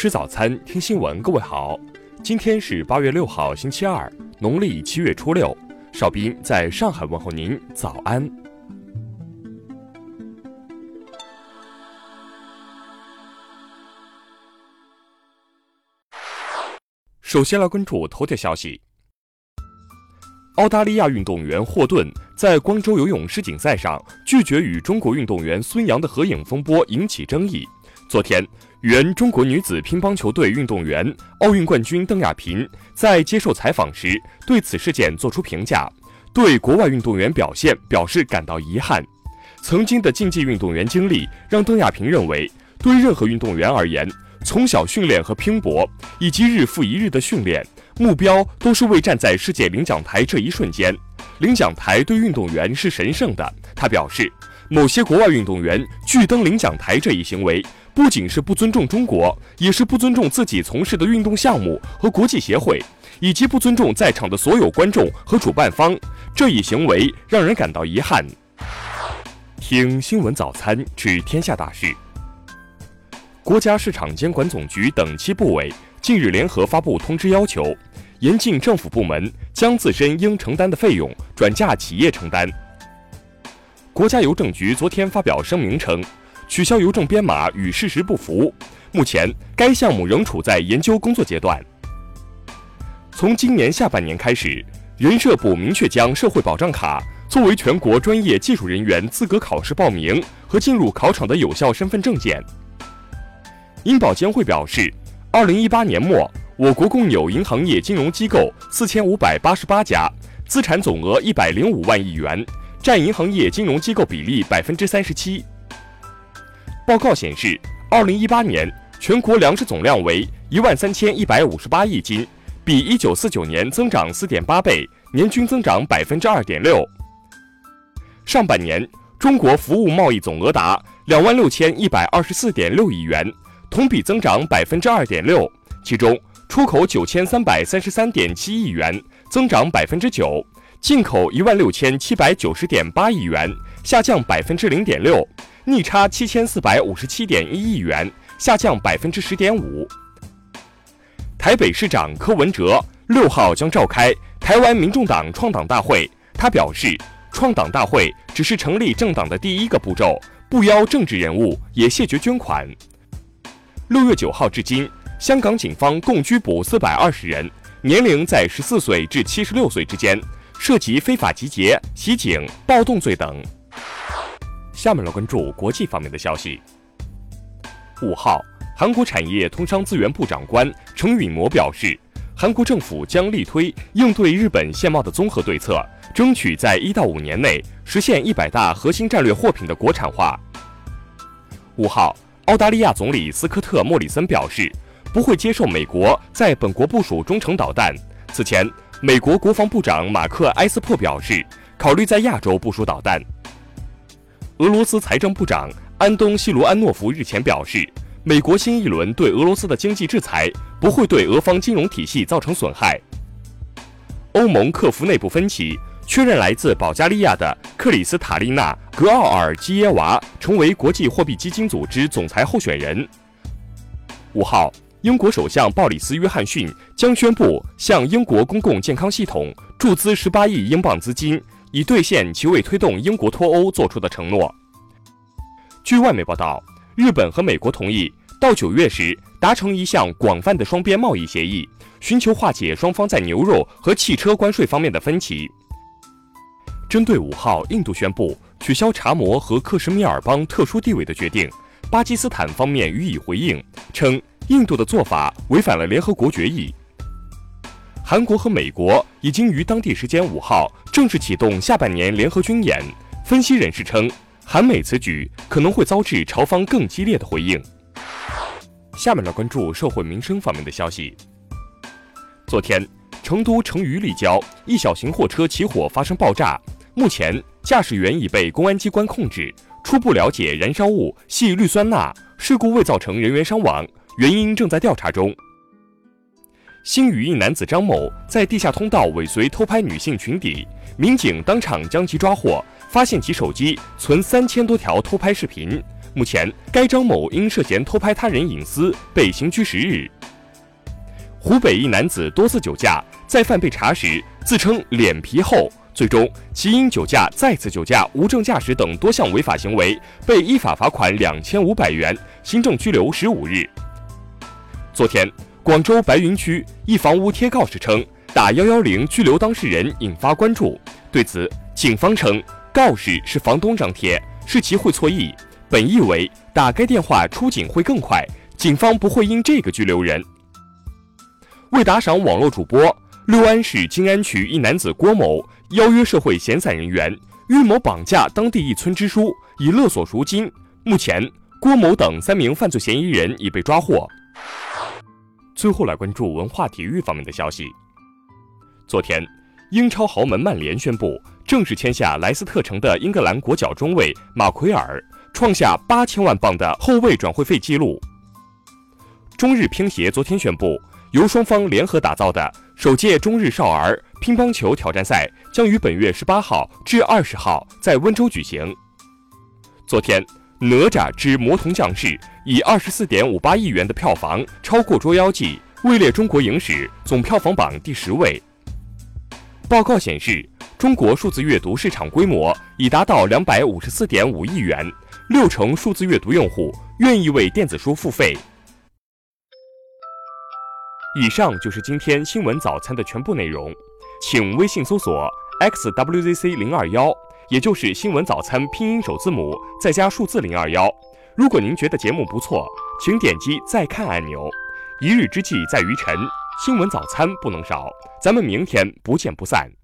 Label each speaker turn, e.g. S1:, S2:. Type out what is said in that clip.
S1: 吃早餐，听新闻。各位好，今天是八月六号，星期二，农历七月初六。邵斌在上海问候您，早安。首先来关注头条消息：澳大利亚运动员霍顿在光州游泳世锦赛上拒绝与中国运动员孙杨的合影风波引起争议。昨天。原中国女子乒乓球队运动员、奥运冠军邓亚萍在接受采访时对此事件作出评价，对国外运动员表现表示感到遗憾。曾经的竞技运动员经历让邓亚萍认为，对任何运动员而言，从小训练和拼搏，以及日复一日的训练，目标都是为站在世界领奖台这一瞬间。领奖台对运动员是神圣的。他表示，某些国外运动员拒登领奖台这一行为。不仅是不尊重中国，也是不尊重自己从事的运动项目和国际协会，以及不尊重在场的所有观众和主办方。这一行为让人感到遗憾。听新闻早餐知天下大事。国家市场监管总局等七部委近日联合发布通知，要求严禁政府部门将自身应承担的费用转嫁企业承担。国家邮政局昨天发表声明称。取消邮政编码与事实不符，目前该项目仍处在研究工作阶段。从今年下半年开始，人社部明确将社会保障卡作为全国专业技术人员资格考试报名和进入考场的有效身份证件。银保监会表示，二零一八年末，我国共有银行业金融机构四千五百八十八家，资产总额一百零五万亿元，占银行业金融机构比例百分之三十七。报告显示，二零一八年全国粮食总量为一万三千一百五十八亿斤，比一九四九年增长四点八倍，年均增长百分之二点六。上半年，中国服务贸易总额达两万六千一百二十四点六亿元，同比增长百分之二点六，其中出口九千三百三十三点七亿元，增长百分之九；进口一万六千七百九十点八亿元，下降百分之零点六。逆差七千四百五十七点一亿元，下降百分之十点五。台北市长柯文哲六号将召开台湾民众党创党大会，他表示，创党大会只是成立政党的第一个步骤，不邀政治人物，也谢绝捐款。六月九号至今，香港警方共拘捕四百二十人，年龄在十四岁至七十六岁之间，涉及非法集结、袭警、暴动罪等。下面来关注国际方面的消息。五号，韩国产业通商资源部长官程允模表示，韩国政府将力推应对日本限贸的综合对策，争取在一到五年内实现一百大核心战略货品的国产化。五号，澳大利亚总理斯科特·莫里森表示，不会接受美国在本国部署中程导弹。此前，美国国防部长马克·埃斯珀表示，考虑在亚洲部署导弹。俄罗斯财政部长安东·西罗安诺夫日前表示，美国新一轮对俄罗斯的经济制裁不会对俄方金融体系造成损害。欧盟克服内部分歧，确认来自保加利亚的克里斯塔丽娜·格奥尔基耶娃成为国际货币基金组织总裁候选人。五号，英国首相鲍里斯·约翰逊将宣布向英国公共健康系统注资十八亿英镑资金。以兑现其为推动英国脱欧做出的承诺。据外媒报道，日本和美国同意到九月时达成一项广泛的双边贸易协议，寻求化解双方在牛肉和汽车关税方面的分歧。针对五号印度宣布取消查谟和克什米尔邦特殊地位的决定，巴基斯坦方面予以回应，称印度的做法违反了联合国决议。韩国和美国已经于当地时间五号正式启动下半年联合军演。分析人士称，韩美此举可能会遭致朝方更激烈的回应。下面来关注社会民生方面的消息。昨天，成都成渝立交一小型货车起火发生爆炸，目前驾驶员已被公安机关控制。初步了解，燃烧物系氯酸钠，事故未造成人员伤亡，原因正在调查中。新余一男子张某在地下通道尾随偷拍女性裙底，民警当场将其抓获，发现其手机存三千多条偷拍视频。目前，该张某因涉嫌偷拍他人隐私被刑拘十日。湖北一男子多次酒驾，再犯被查时自称脸皮厚，最终其因酒驾、再次酒驾、无证驾驶等多项违法行为，被依法罚款两千五百元，行政拘留十五日。昨天，广州白云区一房屋贴告示称打幺幺零拘留当事人，引发关注。对此，警方称告示是房东张贴，是其会错意，本意为打该电话出警会更快，警方不会因这个拘留人。为打赏网络主播，六安市金安区一男子郭某邀约社会闲散人员，预谋绑架当地一村支书，以勒索赎金。目前，郭某等三名犯罪嫌疑人已被抓获。最后来关注文化体育方面的消息。昨天，英超豪门曼联宣布正式签下莱斯特城的英格兰国脚中卫马奎尔，创下八千万镑的后卫转会费纪录。中日乒协昨天宣布。由双方联合打造的首届中日少儿乒乓球挑战赛将于本月十八号至二十号在温州举行。昨天，《哪吒之魔童降世》以二十四点五八亿元的票房超过《捉妖记》，位列中国影史总票房榜第十位。报告显示，中国数字阅读市场规模已达到两百五十四点五亿元，六成数字阅读用户愿意为电子书付费。以上就是今天新闻早餐的全部内容，请微信搜索 xwzc 零二幺，也就是新闻早餐拼音首字母再加数字零二幺。如果您觉得节目不错，请点击再看按钮。一日之计在于晨，新闻早餐不能少，咱们明天不见不散。